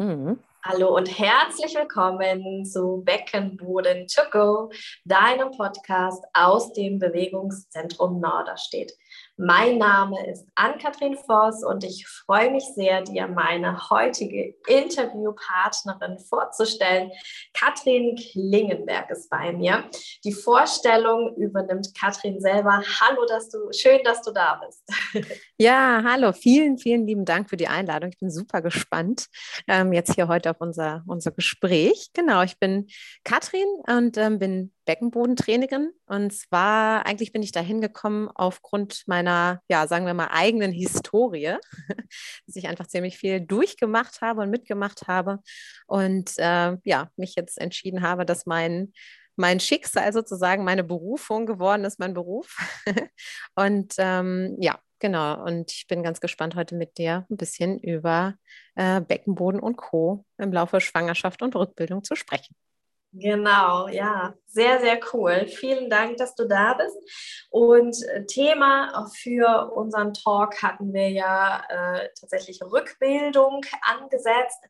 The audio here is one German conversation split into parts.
Mhm. Hallo und herzlich willkommen zu Beckenboden to deinem Podcast aus dem Bewegungszentrum Norderstedt. Mein Name ist Ann-Kathrin Voss und ich freue mich sehr, dir meine heutige Interviewpartnerin vorzustellen. Katrin Klingenberg ist bei mir. Die Vorstellung übernimmt Katrin selber. Hallo, dass du, schön, dass du da bist. Ja, hallo, vielen, vielen lieben Dank für die Einladung. Ich bin super gespannt ähm, jetzt hier heute auf unser, unser Gespräch. Genau, ich bin Katrin und ähm, bin Beckenbodentrainerin. Und zwar, eigentlich bin ich da hingekommen aufgrund meiner, ja, sagen wir mal, eigenen Historie, dass ich einfach ziemlich viel durchgemacht habe und mitgemacht habe. Und äh, ja, mich jetzt entschieden habe, dass mein mein Schicksal sozusagen meine Berufung geworden ist, mein Beruf. und ähm, ja, genau. Und ich bin ganz gespannt, heute mit dir ein bisschen über äh, Beckenboden und Co. im Laufe Schwangerschaft und Rückbildung zu sprechen. Genau, ja, sehr, sehr cool. Vielen Dank, dass du da bist. Und äh, Thema für unseren Talk hatten wir ja äh, tatsächlich Rückbildung angesetzt.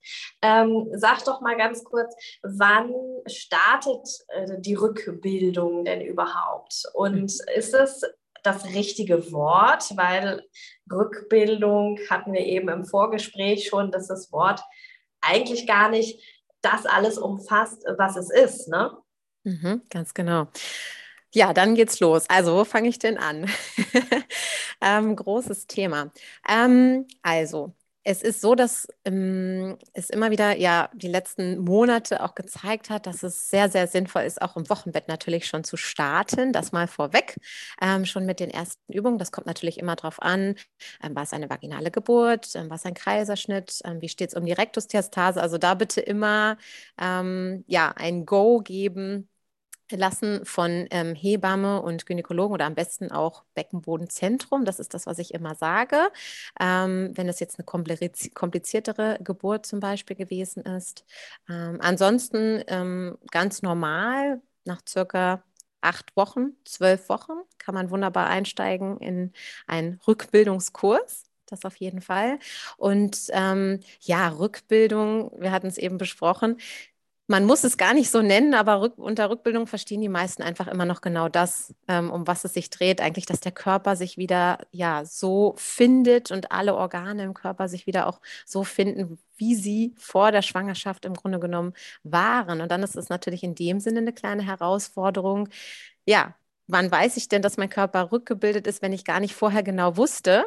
Ähm, sag doch mal ganz kurz, wann startet äh, die Rückbildung denn überhaupt? Und ist es das richtige Wort? Weil Rückbildung hatten wir eben im Vorgespräch schon, dass das Wort eigentlich gar nicht das alles umfasst, was es ist, ne? Mhm, ganz genau. Ja, dann geht's los. Also, wo fange ich denn an? ähm, großes Thema. Ähm, also, es ist so, dass ähm, es immer wieder ja die letzten Monate auch gezeigt hat, dass es sehr, sehr sinnvoll ist, auch im Wochenbett natürlich schon zu starten. Das mal vorweg, ähm, schon mit den ersten Übungen. Das kommt natürlich immer darauf an, ähm, war es eine vaginale Geburt, ähm, war es ein Kreiserschnitt, ähm, wie steht es um die Rektusdiastase. Also da bitte immer ähm, ja ein Go geben lassen von ähm, Hebamme und Gynäkologen oder am besten auch Beckenbodenzentrum. Das ist das, was ich immer sage. Ähm, wenn es jetzt eine kompliziertere Geburt zum Beispiel gewesen ist. Ähm, ansonsten ähm, ganz normal nach circa acht Wochen, zwölf Wochen kann man wunderbar einsteigen in einen Rückbildungskurs. Das auf jeden Fall. Und ähm, ja, Rückbildung, wir hatten es eben besprochen, man muss es gar nicht so nennen, aber rück, unter Rückbildung verstehen die meisten einfach immer noch genau das, ähm, um was es sich dreht. Eigentlich, dass der Körper sich wieder ja so findet und alle Organe im Körper sich wieder auch so finden, wie sie vor der Schwangerschaft im Grunde genommen waren. Und dann ist es natürlich in dem Sinne eine kleine Herausforderung. Ja, wann weiß ich denn, dass mein Körper rückgebildet ist, wenn ich gar nicht vorher genau wusste,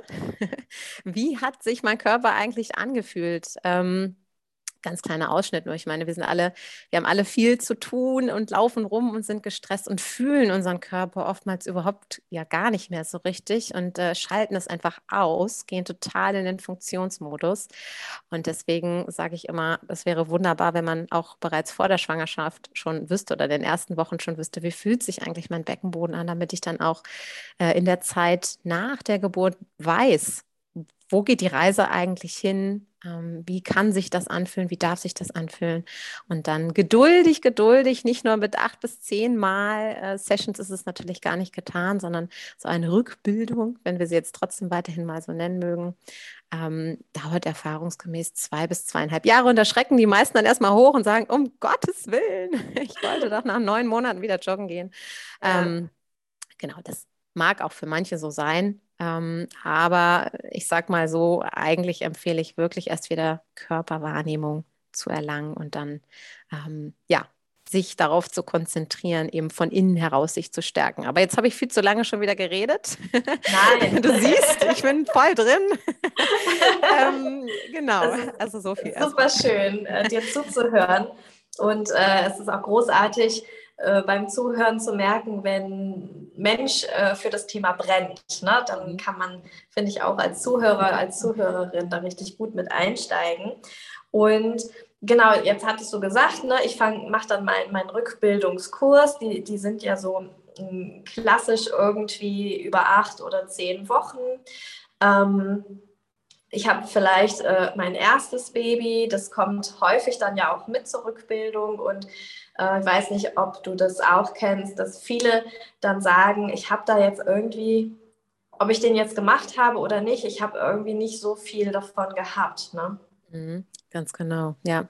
wie hat sich mein Körper eigentlich angefühlt? Ähm, ganz kleiner Ausschnitt nur. Ich meine, wir sind alle, wir haben alle viel zu tun und laufen rum und sind gestresst und fühlen unseren Körper oftmals überhaupt ja gar nicht mehr so richtig und äh, schalten es einfach aus, gehen total in den Funktionsmodus. Und deswegen sage ich immer, es wäre wunderbar, wenn man auch bereits vor der Schwangerschaft schon wüsste oder in den ersten Wochen schon wüsste, wie fühlt sich eigentlich mein Beckenboden an, damit ich dann auch äh, in der Zeit nach der Geburt weiß, wo geht die Reise eigentlich hin? Ähm, wie kann sich das anfühlen? Wie darf sich das anfühlen? Und dann geduldig, geduldig, nicht nur mit acht bis zehn Mal äh, Sessions ist es natürlich gar nicht getan, sondern so eine Rückbildung, wenn wir sie jetzt trotzdem weiterhin mal so nennen mögen, ähm, dauert erfahrungsgemäß zwei bis zweieinhalb Jahre. Und da schrecken die meisten dann erstmal hoch und sagen, um Gottes Willen, ich wollte doch nach neun Monaten wieder joggen gehen. Ja. Ähm, genau, das mag auch für manche so sein. Ähm, aber ich sag mal so, eigentlich empfehle ich wirklich erst wieder Körperwahrnehmung zu erlangen und dann, ähm, ja, sich darauf zu konzentrieren, eben von innen heraus sich zu stärken. Aber jetzt habe ich viel zu lange schon wieder geredet. Nein. Du siehst, ich bin voll drin. ähm, genau, also so viel. Super schön, äh, dir zuzuhören. Und äh, es ist auch großartig, äh, beim Zuhören zu merken, wenn Mensch äh, für das Thema brennt, ne, dann mhm. kann man, finde ich, auch als Zuhörer, als Zuhörerin da richtig gut mit einsteigen. Und genau, jetzt hattest du gesagt, ne, ich mache dann meinen mein Rückbildungskurs, die, die sind ja so m, klassisch irgendwie über acht oder zehn Wochen. Ähm, ich habe vielleicht äh, mein erstes Baby, das kommt häufig dann ja auch mit zur Rückbildung und äh, ich weiß nicht, ob du das auch kennst, dass viele dann sagen, ich habe da jetzt irgendwie, ob ich den jetzt gemacht habe oder nicht, ich habe irgendwie nicht so viel davon gehabt. Ne? Mhm, ganz genau, ja.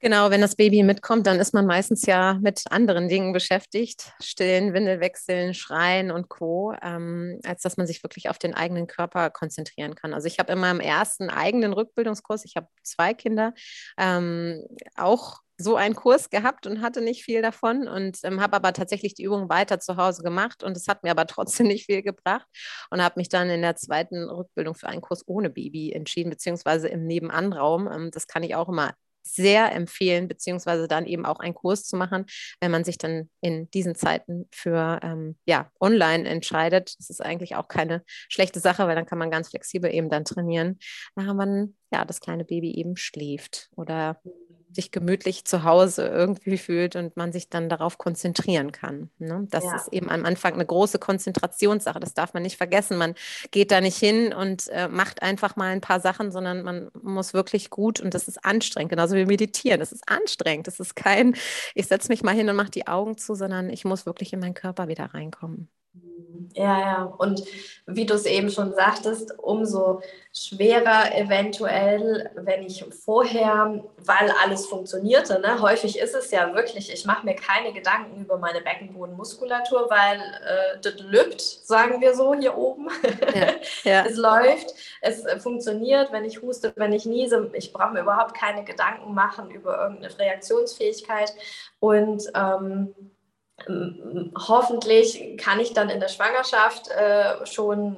Genau, wenn das Baby mitkommt, dann ist man meistens ja mit anderen Dingen beschäftigt, stillen, Windelwechseln, Schreien und Co., ähm, als dass man sich wirklich auf den eigenen Körper konzentrieren kann. Also ich habe in meinem ersten eigenen Rückbildungskurs, ich habe zwei Kinder, ähm, auch so einen Kurs gehabt und hatte nicht viel davon und ähm, habe aber tatsächlich die Übung weiter zu Hause gemacht und es hat mir aber trotzdem nicht viel gebracht und habe mich dann in der zweiten Rückbildung für einen Kurs ohne Baby entschieden, beziehungsweise im Nebenanraum. Ähm, das kann ich auch immer sehr empfehlen, beziehungsweise dann eben auch einen Kurs zu machen, wenn man sich dann in diesen Zeiten für ähm, ja, online entscheidet. Das ist eigentlich auch keine schlechte Sache, weil dann kann man ganz flexibel eben dann trainieren, wenn man ja das kleine Baby eben schläft oder sich gemütlich zu Hause irgendwie fühlt und man sich dann darauf konzentrieren kann. Ne? Das ja. ist eben am Anfang eine große Konzentrationssache. Das darf man nicht vergessen. Man geht da nicht hin und äh, macht einfach mal ein paar Sachen, sondern man muss wirklich gut und das ist anstrengend, genauso wie meditieren. Das ist anstrengend. Das ist kein, ich setze mich mal hin und mache die Augen zu, sondern ich muss wirklich in meinen Körper wieder reinkommen. Ja, ja. Und wie du es eben schon sagtest, umso schwerer eventuell, wenn ich vorher, weil alles funktionierte. Ne? Häufig ist es ja wirklich, ich mache mir keine Gedanken über meine Beckenbodenmuskulatur, weil äh, das lübt, sagen wir so hier oben. Ja, ja. es läuft, es funktioniert, wenn ich huste, wenn ich niese. Ich brauche mir überhaupt keine Gedanken machen über irgendeine Reaktionsfähigkeit. Und ähm, hoffentlich kann ich dann in der Schwangerschaft äh, schon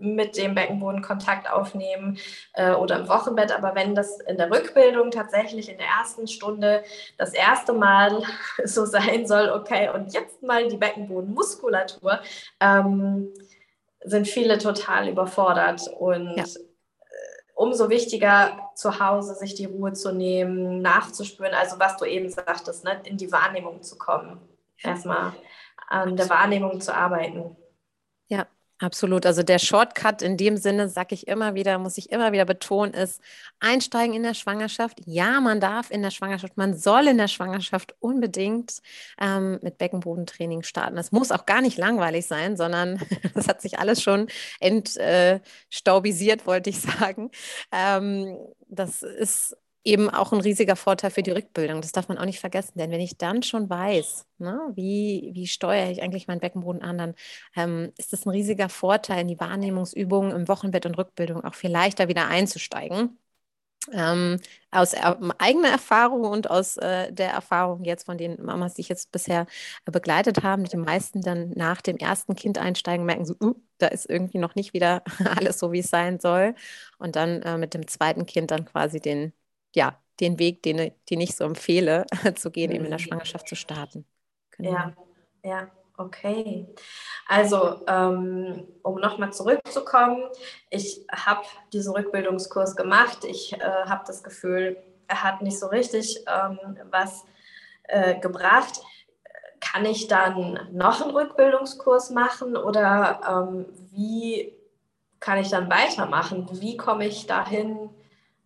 mit dem Beckenboden Kontakt aufnehmen äh, oder im Wochenbett. Aber wenn das in der Rückbildung tatsächlich in der ersten Stunde das erste Mal so sein soll, okay, und jetzt mal die Beckenbodenmuskulatur, ähm, sind viele total überfordert und ja. Äh, umso wichtiger zu Hause sich die Ruhe zu nehmen, nachzuspüren, also was du eben sagtest, ne, in die Wahrnehmung zu kommen erstmal an der Wahrnehmung zu arbeiten. Ja, absolut. Also der Shortcut in dem Sinne, sage ich immer wieder, muss ich immer wieder betonen, ist einsteigen in der Schwangerschaft. Ja, man darf in der Schwangerschaft, man soll in der Schwangerschaft unbedingt ähm, mit Beckenbodentraining starten. Das muss auch gar nicht langweilig sein, sondern das hat sich alles schon entstaubisiert, wollte ich sagen. Ähm, das ist eben auch ein riesiger Vorteil für die Rückbildung. Das darf man auch nicht vergessen, denn wenn ich dann schon weiß, ne, wie, wie steuere ich eigentlich meinen Beckenboden an, dann ähm, ist das ein riesiger Vorteil, in die Wahrnehmungsübungen im Wochenbett und Rückbildung auch viel leichter wieder einzusteigen. Ähm, aus er eigener Erfahrung und aus äh, der Erfahrung jetzt von den Mamas, die ich jetzt bisher äh, begleitet habe, die meisten dann nach dem ersten Kind einsteigen, merken so, uh, da ist irgendwie noch nicht wieder alles so, wie es sein soll. Und dann äh, mit dem zweiten Kind dann quasi den, ja, den Weg, den, den ich so empfehle, zu gehen, eben in der Schwangerschaft zu starten. Genau. Ja, ja, okay. Also, ähm, um nochmal zurückzukommen, ich habe diesen Rückbildungskurs gemacht. Ich äh, habe das Gefühl, er hat nicht so richtig ähm, was äh, gebracht. Kann ich dann noch einen Rückbildungskurs machen oder ähm, wie kann ich dann weitermachen? Wie komme ich dahin,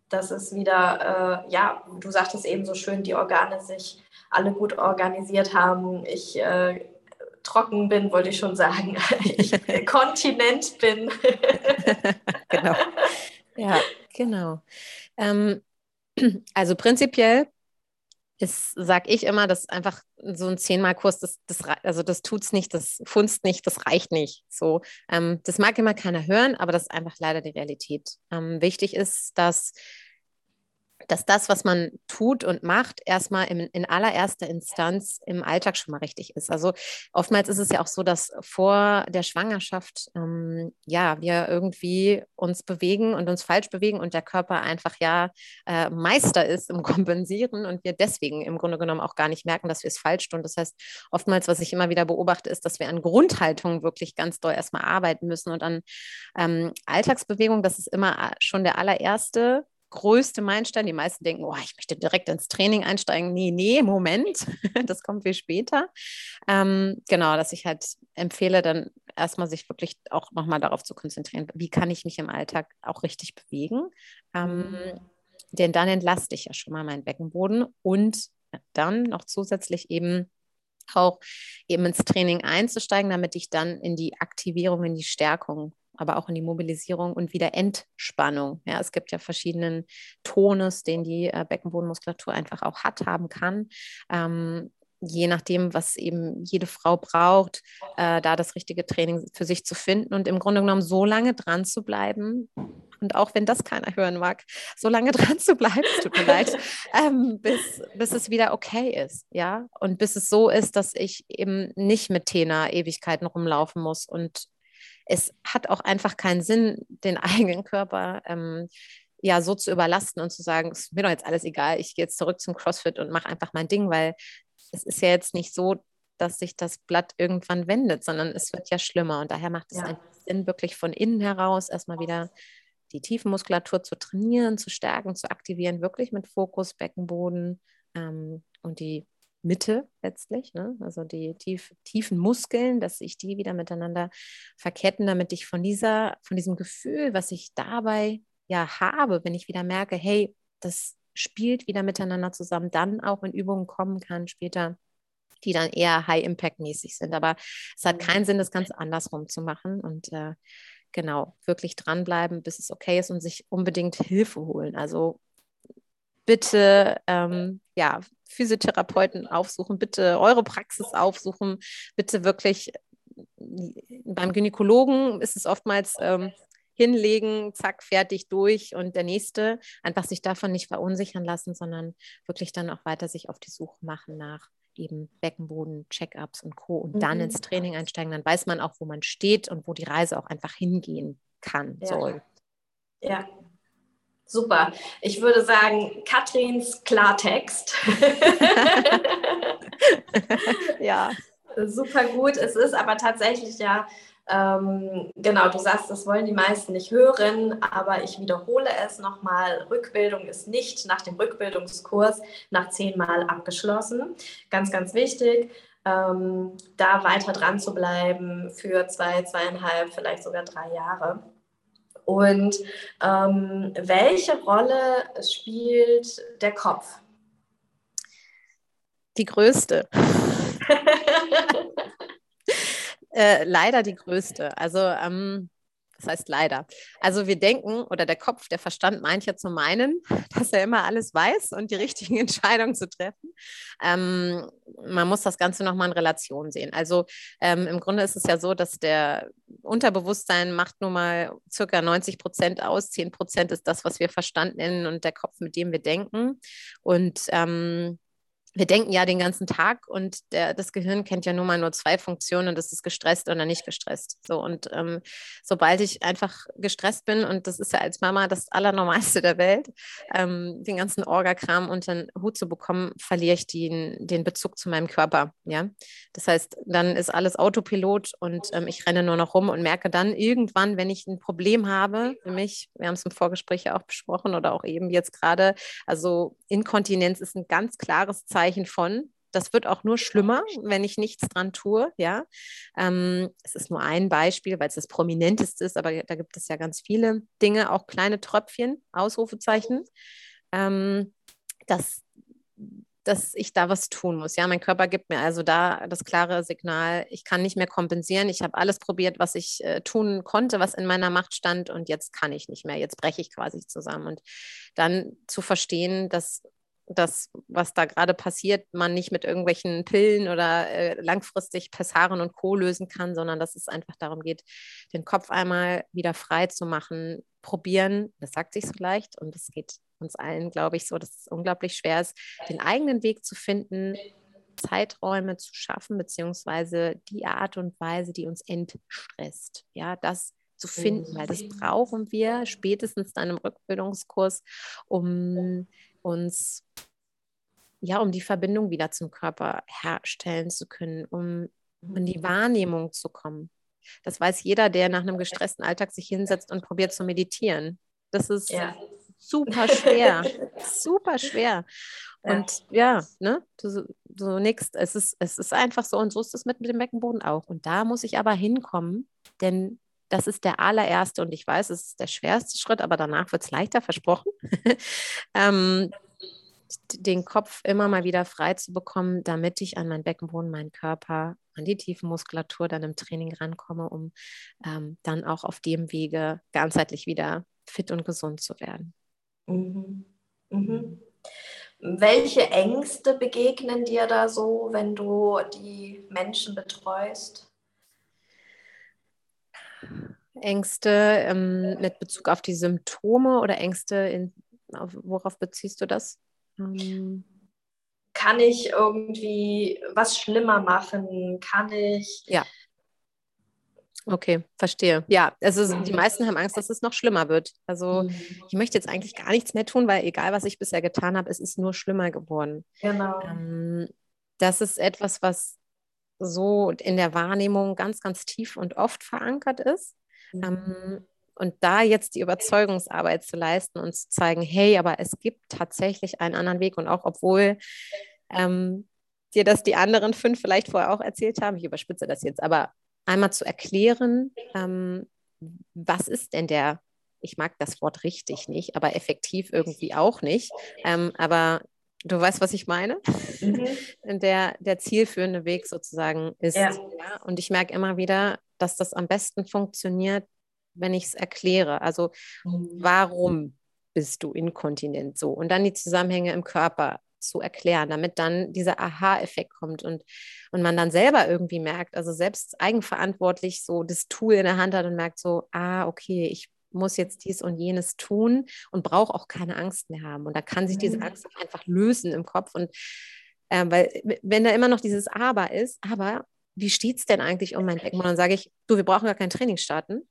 dass es wieder, äh, ja, du sagtest eben so schön, die Organe sich alle gut organisiert haben. Ich äh, trocken bin, wollte ich schon sagen. ich Kontinent bin. genau. Ja, genau. Ähm, also prinzipiell ist, sag ich immer, dass einfach so ein Zehnmal-Kurs, das, das, also das tut's nicht, das funzt nicht, das reicht nicht. So, ähm, das mag immer keiner hören, aber das ist einfach leider die Realität. Ähm, wichtig ist, dass dass das, was man tut und macht, erstmal in, in allererster Instanz im Alltag schon mal richtig ist. Also oftmals ist es ja auch so, dass vor der Schwangerschaft ähm, ja wir irgendwie uns bewegen und uns falsch bewegen und der Körper einfach ja äh, Meister ist im Kompensieren und wir deswegen im Grunde genommen auch gar nicht merken, dass wir es falsch tun. Das heißt, oftmals, was ich immer wieder beobachte, ist, dass wir an Grundhaltung wirklich ganz doll erstmal arbeiten müssen und an ähm, Alltagsbewegung, das ist immer äh, schon der allererste größte Meilenstein. Die meisten denken, oh, ich möchte direkt ins Training einsteigen. Nee, nee, Moment, das kommt viel später. Ähm, genau, dass ich halt empfehle, dann erstmal sich wirklich auch nochmal darauf zu konzentrieren, wie kann ich mich im Alltag auch richtig bewegen. Ähm, denn dann entlaste ich ja schon mal meinen Beckenboden und dann noch zusätzlich eben auch eben ins Training einzusteigen, damit ich dann in die Aktivierung, in die Stärkung aber auch in die Mobilisierung und wieder Entspannung. Ja, es gibt ja verschiedenen Tonus, den die äh, Beckenbodenmuskulatur einfach auch hat, haben kann. Ähm, je nachdem, was eben jede Frau braucht, äh, da das richtige Training für sich zu finden und im Grunde genommen so lange dran zu bleiben. Und auch wenn das keiner hören mag, so lange dran zu bleiben, tut mir leid, ähm, bis, bis es wieder okay ist, ja. Und bis es so ist, dass ich eben nicht mit Tena Ewigkeiten rumlaufen muss. Und es hat auch einfach keinen Sinn, den eigenen Körper ähm, ja so zu überlasten und zu sagen, es ist mir doch jetzt alles egal, ich gehe jetzt zurück zum CrossFit und mache einfach mein Ding, weil es ist ja jetzt nicht so, dass sich das Blatt irgendwann wendet, sondern es wird ja schlimmer. Und daher macht es ja. Sinn, wirklich von innen heraus erstmal wieder die Tiefenmuskulatur zu trainieren, zu stärken, zu aktivieren, wirklich mit Fokus, Beckenboden ähm, und die Mitte letztlich, ne? also die tief, tiefen Muskeln, dass sich die wieder miteinander verketten, damit ich von dieser, von diesem Gefühl, was ich dabei ja habe, wenn ich wieder merke, hey, das spielt wieder miteinander zusammen, dann auch in Übungen kommen kann später, die dann eher High-Impact-mäßig sind. Aber es hat keinen Sinn, das ganz andersrum zu machen und äh, genau, wirklich dranbleiben, bis es okay ist und sich unbedingt Hilfe holen. Also bitte ähm, ja, Physiotherapeuten aufsuchen, bitte eure Praxis aufsuchen, bitte wirklich beim Gynäkologen ist es oftmals ähm, hinlegen, zack, fertig durch und der nächste. Einfach sich davon nicht verunsichern lassen, sondern wirklich dann auch weiter sich auf die Suche machen nach eben Beckenboden, Check-ups und Co. und mhm. dann ins Training einsteigen. Dann weiß man auch, wo man steht und wo die Reise auch einfach hingehen kann, ja. soll. Ja, Super. Ich würde sagen, Katrins Klartext. ja. Super gut. Es ist aber tatsächlich ja ähm, genau, du sagst, das wollen die meisten nicht hören, aber ich wiederhole es nochmal. Rückbildung ist nicht nach dem Rückbildungskurs nach zehnmal abgeschlossen. Ganz, ganz wichtig, ähm, da weiter dran zu bleiben für zwei, zweieinhalb, vielleicht sogar drei Jahre. Und ähm, welche Rolle spielt der Kopf? Die größte. Äh, leider die größte. Also, ähm, das heißt leider. Also wir denken, oder der Kopf, der Verstand meint ja zu meinen, dass er immer alles weiß und die richtigen Entscheidungen zu treffen. Ähm, man muss das Ganze nochmal in Relation sehen. Also ähm, im Grunde ist es ja so, dass der Unterbewusstsein macht nun mal circa 90 Prozent aus. 10 Prozent ist das, was wir Verstand nennen und der Kopf, mit dem wir denken. Und ähm, wir denken ja den ganzen Tag und der, das Gehirn kennt ja nun mal nur zwei Funktionen das ist gestresst oder nicht gestresst. So und ähm, sobald ich einfach gestresst bin und das ist ja als Mama das Allernormalste der Welt, ähm, den ganzen Orgakram unter den Hut zu bekommen, verliere ich den, den Bezug zu meinem Körper. Ja, das heißt, dann ist alles Autopilot und ähm, ich renne nur noch rum und merke dann irgendwann, wenn ich ein Problem habe, mich, wir haben es im Vorgespräch ja auch besprochen oder auch eben jetzt gerade, also Inkontinenz ist ein ganz klares Zeichen Zeichen von. Das wird auch nur schlimmer, wenn ich nichts dran tue. Ja, ähm, es ist nur ein Beispiel, weil es das prominenteste ist, aber da gibt es ja ganz viele Dinge, auch kleine Tröpfchen, Ausrufezeichen, ähm, dass, dass ich da was tun muss. Ja, mein Körper gibt mir also da das klare Signal, ich kann nicht mehr kompensieren. Ich habe alles probiert, was ich äh, tun konnte, was in meiner Macht stand und jetzt kann ich nicht mehr. Jetzt breche ich quasi zusammen. Und dann zu verstehen, dass das, was da gerade passiert, man nicht mit irgendwelchen Pillen oder äh, langfristig Pessaren und Co. lösen kann, sondern dass es einfach darum geht, den Kopf einmal wieder frei zu machen, probieren. Das sagt sich so leicht und es geht uns allen, glaube ich, so, dass es unglaublich schwer ist, den eigenen Weg zu finden, Zeiträume zu schaffen, beziehungsweise die Art und Weise, die uns entstresst. Ja, das zu finden, weil das brauchen wir spätestens dann im Rückbildungskurs, um uns ja, um die Verbindung wieder zum Körper herstellen zu können, um in die Wahrnehmung zu kommen. Das weiß jeder, der nach einem gestressten Alltag sich hinsetzt und probiert zu meditieren. Das ist ja. super schwer, super schwer. Und ja, ne, du, so nix. Es ist, es ist einfach so und so ist es mit, mit dem Beckenboden auch. Und da muss ich aber hinkommen, denn das ist der allererste und ich weiß, es ist der schwerste Schritt, aber danach wird es leichter, versprochen. ähm, den Kopf immer mal wieder frei zu bekommen, damit ich an meinen Beckenboden, meinen Körper an die Tiefenmuskulatur dann im Training rankomme, um ähm, dann auch auf dem Wege ganzheitlich wieder fit und gesund zu werden. Mhm. Mhm. Welche Ängste begegnen dir da so, wenn du die Menschen betreust? Ängste ähm, mit Bezug auf die Symptome oder Ängste, in, auf, worauf beziehst du das? Ähm, kann ich irgendwie was schlimmer machen? Kann ich. Ja. Okay, verstehe. Ja, also die meisten haben Angst, dass es noch schlimmer wird. Also mhm. ich möchte jetzt eigentlich gar nichts mehr tun, weil egal, was ich bisher getan habe, es ist nur schlimmer geworden. Genau. Ähm, das ist etwas, was so in der Wahrnehmung ganz, ganz tief und oft verankert ist. Mhm. Ähm, und da jetzt die Überzeugungsarbeit zu leisten und zu zeigen, hey, aber es gibt tatsächlich einen anderen Weg. Und auch obwohl ähm, dir das die anderen fünf vielleicht vorher auch erzählt haben, ich überspitze das jetzt, aber einmal zu erklären, ähm, was ist denn der, ich mag das Wort richtig nicht, aber effektiv irgendwie auch nicht, ähm, aber du weißt, was ich meine? Mhm. Der, der zielführende Weg sozusagen ist. Ja. Ja, und ich merke immer wieder, dass das am besten funktioniert, wenn ich es erkläre. Also mhm. warum bist du inkontinent so? Und dann die Zusammenhänge im Körper zu erklären, damit dann dieser Aha-Effekt kommt und, und man dann selber irgendwie merkt, also selbst eigenverantwortlich so das Tool in der Hand hat und merkt so, ah, okay, ich muss jetzt dies und jenes tun und brauche auch keine Angst mehr haben. Und da kann sich diese mhm. Angst einfach lösen im Kopf. Und äh, weil, wenn da immer noch dieses Aber ist, aber wie steht es denn eigentlich um mein Becken? Und dann sage ich, du, wir brauchen gar kein Training starten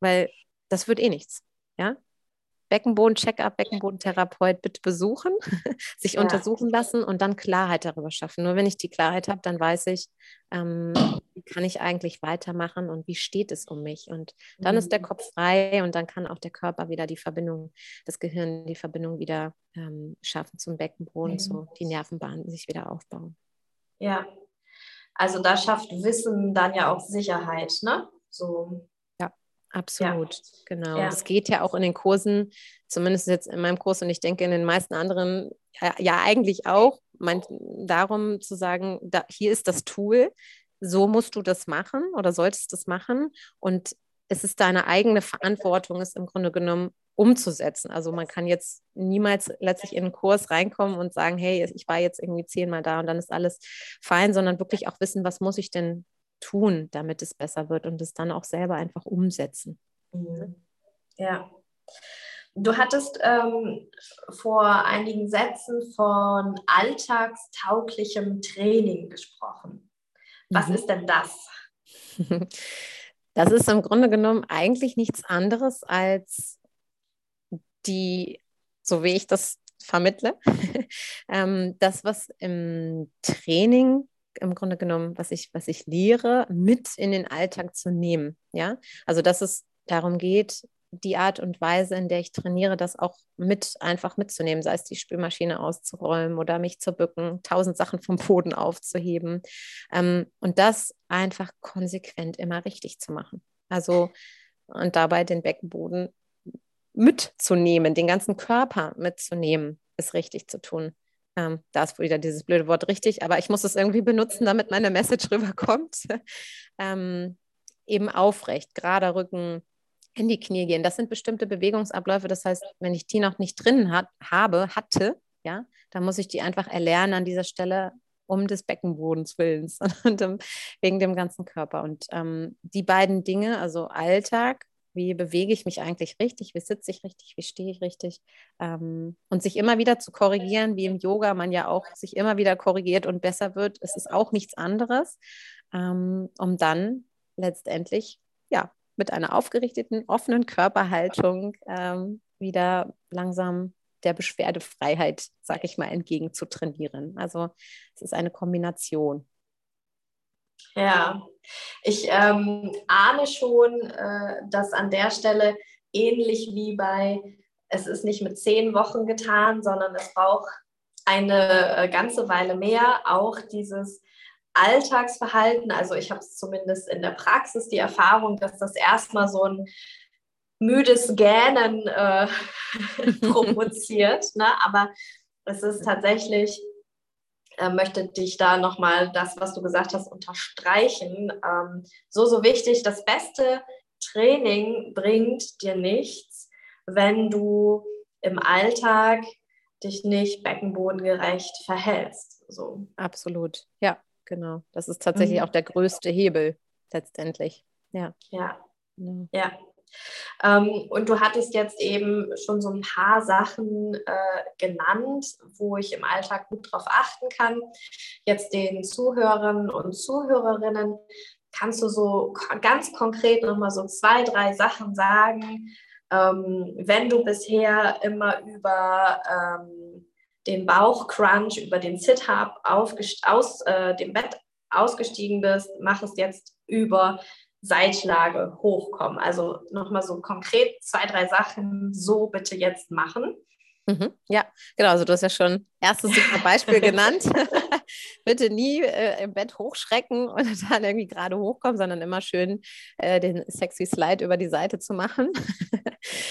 weil das wird eh nichts. Ja? Beckenboden-Check-up, Beckenbodentherapeut bitte besuchen, sich ja. untersuchen lassen und dann Klarheit darüber schaffen. Nur wenn ich die Klarheit habe, dann weiß ich, ähm, wie kann ich eigentlich weitermachen und wie steht es um mich. Und dann mhm. ist der mhm. Kopf frei und dann kann auch der Körper wieder die Verbindung, das Gehirn die Verbindung wieder ähm, schaffen zum Beckenboden, mhm. so die Nervenbahnen sich wieder aufbauen. Ja, also da schafft Wissen dann ja auch Sicherheit, ne? So Absolut, ja. genau. Ja. Das geht ja auch in den Kursen, zumindest jetzt in meinem Kurs und ich denke in den meisten anderen, ja, ja eigentlich auch, mein, darum zu sagen, da, hier ist das Tool, so musst du das machen oder solltest das machen und es ist deine eigene Verantwortung, es im Grunde genommen umzusetzen. Also man kann jetzt niemals letztlich in einen Kurs reinkommen und sagen, hey, ich war jetzt irgendwie zehnmal da und dann ist alles fein, sondern wirklich auch wissen, was muss ich denn tun, damit es besser wird und es dann auch selber einfach umsetzen. Mhm. Ja. Du hattest ähm, vor einigen Sätzen von alltagstauglichem Training gesprochen. Was mhm. ist denn das? Das ist im Grunde genommen eigentlich nichts anderes als die, so wie ich das vermittle, ähm, das, was im Training im Grunde genommen, was ich, was ich lehre, mit in den Alltag zu nehmen. Ja, also dass es darum geht, die Art und Weise, in der ich trainiere, das auch mit einfach mitzunehmen, sei es die Spülmaschine auszuräumen oder mich zu bücken, tausend Sachen vom Boden aufzuheben ähm, und das einfach konsequent immer richtig zu machen. Also und dabei den Beckenboden mitzunehmen, den ganzen Körper mitzunehmen, ist richtig zu tun. Ähm, da ist wieder dieses blöde Wort richtig, aber ich muss es irgendwie benutzen, damit meine Message rüberkommt. ähm, eben aufrecht, gerader Rücken, in die Knie gehen. Das sind bestimmte Bewegungsabläufe. Das heißt, wenn ich die noch nicht drin hat, habe, hatte, ja, dann muss ich die einfach erlernen an dieser Stelle um des Beckenbodens willens und um, wegen dem ganzen Körper. Und ähm, die beiden Dinge, also Alltag wie bewege ich mich eigentlich richtig, wie sitze ich richtig, wie stehe ich richtig ähm, und sich immer wieder zu korrigieren, wie im Yoga man ja auch sich immer wieder korrigiert und besser wird, es ist auch nichts anderes, ähm, um dann letztendlich ja mit einer aufgerichteten, offenen Körperhaltung ähm, wieder langsam der Beschwerdefreiheit, sag ich mal, entgegen zu trainieren. Also es ist eine Kombination. Ja, ich ähm, ahne schon, äh, dass an der Stelle ähnlich wie bei, es ist nicht mit zehn Wochen getan, sondern es braucht eine äh, ganze Weile mehr, auch dieses Alltagsverhalten. Also ich habe zumindest in der Praxis die Erfahrung, dass das erstmal so ein müdes Gähnen äh, provoziert. Ne? Aber es ist tatsächlich äh, möchte dich da nochmal das, was du gesagt hast, unterstreichen. Ähm, so, so wichtig, das beste Training bringt dir nichts, wenn du im Alltag dich nicht beckenbodengerecht verhältst. So. Absolut, ja, genau. Das ist tatsächlich mhm. auch der größte Hebel letztendlich. Ja. Ja. Ja. ja. Ähm, und du hattest jetzt eben schon so ein paar Sachen äh, genannt, wo ich im Alltag gut drauf achten kann. Jetzt den Zuhörern und Zuhörerinnen kannst du so ganz konkret nochmal so zwei, drei Sachen sagen, ähm, wenn du bisher immer über ähm, den Bauchcrunch, über den Sit-Up aus äh, dem Bett ausgestiegen bist, mach es jetzt über Seitlage hochkommen. Also nochmal so konkret zwei, drei Sachen so bitte jetzt machen. Mhm, ja, genau. Also du hast ja schon erstes Beispiel genannt. Bitte nie äh, im Bett hochschrecken und dann irgendwie gerade hochkommen, sondern immer schön äh, den sexy Slide über die Seite zu machen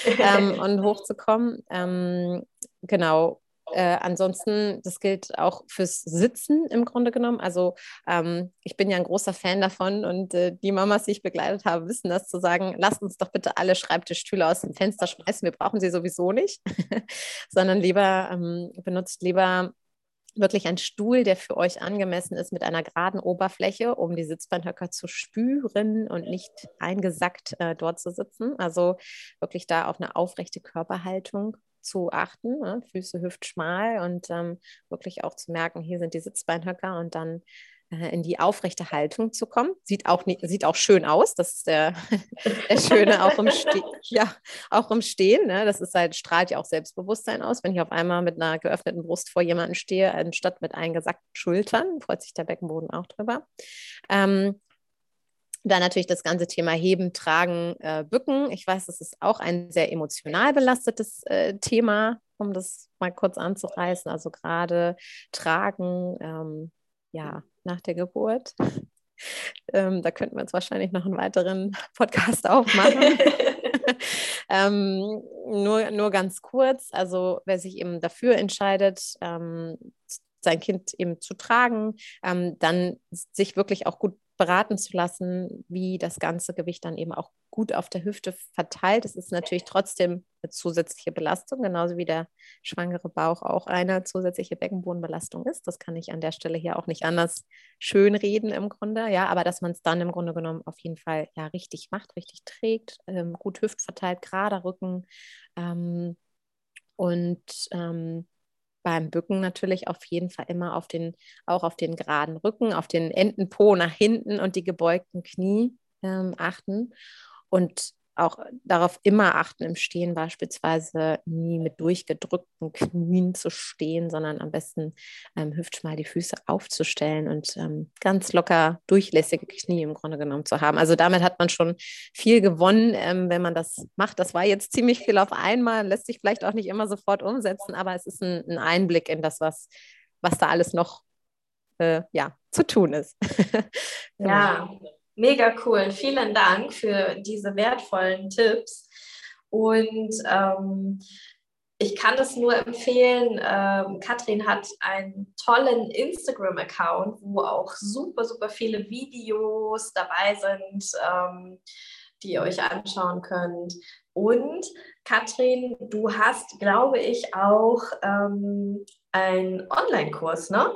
ähm, und hochzukommen. Ähm, genau. Äh, ansonsten, das gilt auch fürs Sitzen im Grunde genommen. Also ähm, ich bin ja ein großer Fan davon und äh, die Mamas, die ich begleitet habe, wissen das zu sagen, lasst uns doch bitte alle Schreibtischstühle aus dem Fenster schmeißen, wir brauchen sie sowieso nicht, sondern lieber ähm, benutzt lieber wirklich einen Stuhl, der für euch angemessen ist mit einer geraden Oberfläche, um die Sitzbeinhöcker zu spüren und nicht eingesackt äh, dort zu sitzen. Also wirklich da auf eine aufrechte Körperhaltung zu achten, ne? Füße hüftschmal und ähm, wirklich auch zu merken, hier sind die Sitzbeinhöcker und dann äh, in die aufrechte Haltung zu kommen. Sieht auch, sieht auch schön aus, das ist der, der Schöne auch im, Ste ja, auch im Stehen. Ne? Das ist halt, strahlt ja auch Selbstbewusstsein aus, wenn ich auf einmal mit einer geöffneten Brust vor jemanden stehe, anstatt mit eingesackten Schultern, freut sich der Beckenboden auch drüber. Ähm, dann natürlich das ganze Thema Heben, Tragen, äh, Bücken. Ich weiß, das ist auch ein sehr emotional belastetes äh, Thema, um das mal kurz anzureißen. Also gerade Tragen, ähm, ja, nach der Geburt. ähm, da könnten wir uns wahrscheinlich noch einen weiteren Podcast aufmachen. ähm, nur, nur ganz kurz, also wer sich eben dafür entscheidet, ähm, sein Kind eben zu tragen, ähm, dann sich wirklich auch gut beraten zu lassen, wie das ganze Gewicht dann eben auch gut auf der Hüfte verteilt. Es ist natürlich trotzdem eine zusätzliche Belastung, genauso wie der schwangere Bauch auch eine zusätzliche Beckenbodenbelastung ist. Das kann ich an der Stelle hier auch nicht anders schönreden im Grunde. Ja, aber dass man es dann im Grunde genommen auf jeden Fall ja richtig macht, richtig trägt, ähm, gut hüftverteilt, gerader Rücken ähm, und ähm, beim Bücken natürlich auf jeden Fall immer auf den, auch auf den geraden Rücken, auf den Entenpo nach hinten und die gebeugten Knie ähm, achten. Und auch darauf immer achten im Stehen beispielsweise nie mit durchgedrückten Knien zu stehen, sondern am besten ähm, hüftschmal die Füße aufzustellen und ähm, ganz locker durchlässige Knie im Grunde genommen zu haben. Also damit hat man schon viel gewonnen, ähm, wenn man das macht. Das war jetzt ziemlich viel auf einmal, lässt sich vielleicht auch nicht immer sofort umsetzen, aber es ist ein, ein Einblick in das, was, was da alles noch äh, ja, zu tun ist. genau. Ja. Mega cool. Vielen Dank für diese wertvollen Tipps. Und ähm, ich kann es nur empfehlen. Ähm, Katrin hat einen tollen Instagram-Account, wo auch super, super viele Videos dabei sind, ähm, die ihr euch anschauen könnt. Und Katrin, du hast, glaube ich, auch ähm, einen Online-Kurs, ne?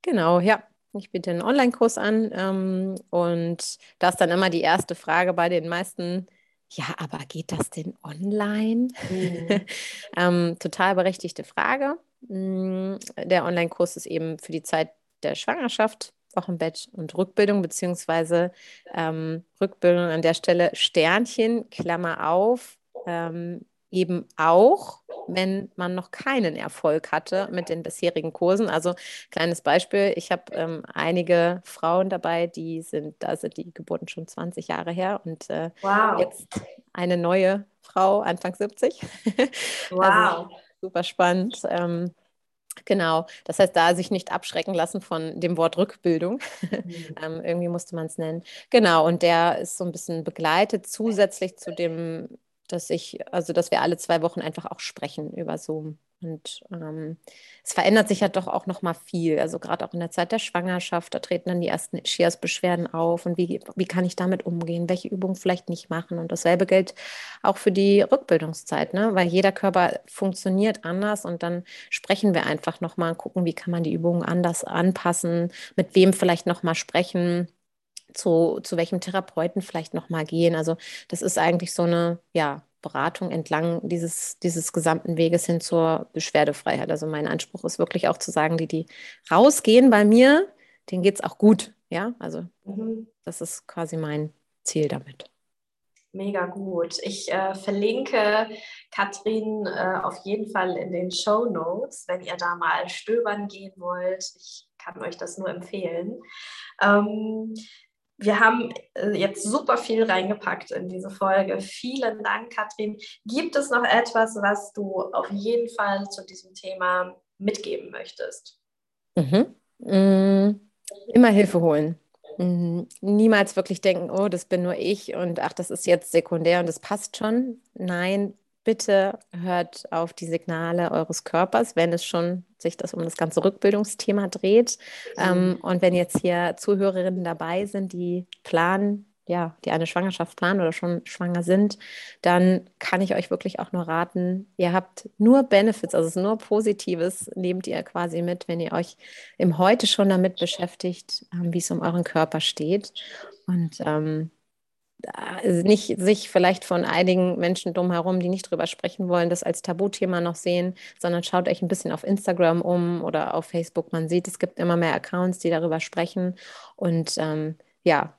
Genau, ja ich biete einen Online-Kurs an ähm, und da ist dann immer die erste Frage bei den meisten, ja, aber geht das denn online? Mhm. ähm, total berechtigte Frage. Mm, der Online-Kurs ist eben für die Zeit der Schwangerschaft, Wochenbett und Rückbildung, beziehungsweise ähm, Rückbildung an der Stelle Sternchen, Klammer auf, ähm, eben auch, wenn man noch keinen Erfolg hatte mit den bisherigen Kursen. Also kleines Beispiel, ich habe ähm, einige Frauen dabei, die sind, da sind die Geburten schon 20 Jahre her und äh, wow. jetzt eine neue Frau, Anfang 70. Also wow. Also, super spannend. Ähm, Genau, das heißt, da sich nicht abschrecken lassen von dem Wort Rückbildung. Mhm. ähm, irgendwie musste man es nennen. Genau, und der ist so ein bisschen begleitet zusätzlich zu dem dass ich, also dass wir alle zwei Wochen einfach auch sprechen über Zoom. Und ähm, es verändert sich ja doch auch noch mal viel. Also gerade auch in der Zeit der Schwangerschaft, da treten dann die ersten Ischias-Beschwerden auf. Und wie, wie kann ich damit umgehen? Welche Übungen vielleicht nicht machen? Und dasselbe gilt auch für die Rückbildungszeit, ne? weil jeder Körper funktioniert anders. Und dann sprechen wir einfach noch mal und gucken, wie kann man die Übungen anders anpassen, mit wem vielleicht noch mal sprechen zu, zu welchem Therapeuten vielleicht nochmal gehen. Also das ist eigentlich so eine, ja, Beratung entlang dieses, dieses gesamten Weges hin zur Beschwerdefreiheit. Also mein Anspruch ist wirklich auch zu sagen, die, die rausgehen bei mir, denen geht es auch gut. Ja, also mhm. das ist quasi mein Ziel damit. Mega gut. Ich äh, verlinke Katrin äh, auf jeden Fall in den Show Notes, wenn ihr da mal stöbern gehen wollt. Ich kann euch das nur empfehlen. Ähm, wir haben äh, jetzt super viel reingepackt in diese Folge. Vielen Dank, Katrin. Gibt es noch etwas, was du auf jeden Fall zu diesem Thema mitgeben möchtest? Mhm. Mhm. Immer Hilfe holen. Mhm. Niemals wirklich denken, oh, das bin nur ich und ach, das ist jetzt sekundär und das passt schon. Nein, bitte hört auf die Signale eures Körpers, wenn es schon sich das um das ganze Rückbildungsthema dreht. Ähm, mhm. und wenn jetzt hier Zuhörerinnen dabei sind, die planen, ja, die eine Schwangerschaft planen oder schon schwanger sind, dann kann ich euch wirklich auch nur raten, ihr habt nur Benefits, also es ist nur Positives, nehmt ihr quasi mit, wenn ihr euch im Heute schon damit beschäftigt, ähm, wie es um euren Körper steht. Und ähm, nicht sich vielleicht von einigen Menschen drumherum, die nicht drüber sprechen wollen, das als Tabuthema noch sehen, sondern schaut euch ein bisschen auf Instagram um oder auf Facebook. Man sieht, es gibt immer mehr Accounts, die darüber sprechen und ähm, ja,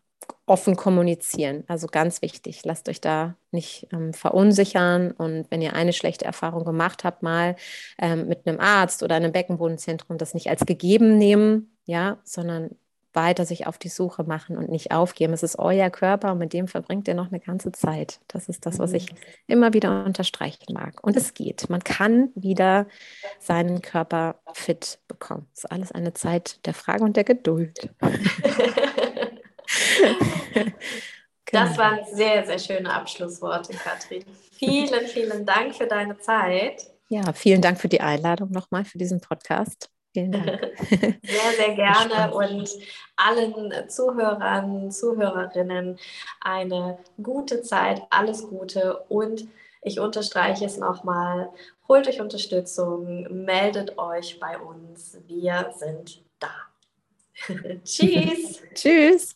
offen kommunizieren. Also ganz wichtig. Lasst euch da nicht ähm, verunsichern. Und wenn ihr eine schlechte Erfahrung gemacht habt, mal ähm, mit einem Arzt oder einem Beckenbodenzentrum, das nicht als gegeben nehmen, ja, sondern weiter sich auf die Suche machen und nicht aufgeben. Es ist euer Körper und mit dem verbringt ihr noch eine ganze Zeit. Das ist das, was ich mhm. immer wieder unterstreichen mag. Und es geht. Man kann wieder seinen Körper fit bekommen. Es ist alles eine Zeit der Frage und der Geduld. Das genau. waren sehr, sehr schöne Abschlussworte, Katrin. Vielen, vielen Dank für deine Zeit. Ja, vielen Dank für die Einladung nochmal für diesen Podcast. Vielen Dank. Sehr, sehr gerne und allen Zuhörern, Zuhörerinnen eine gute Zeit, alles Gute und ich unterstreiche es nochmal, holt euch Unterstützung, meldet euch bei uns, wir sind da. Tschüss. Tschüss.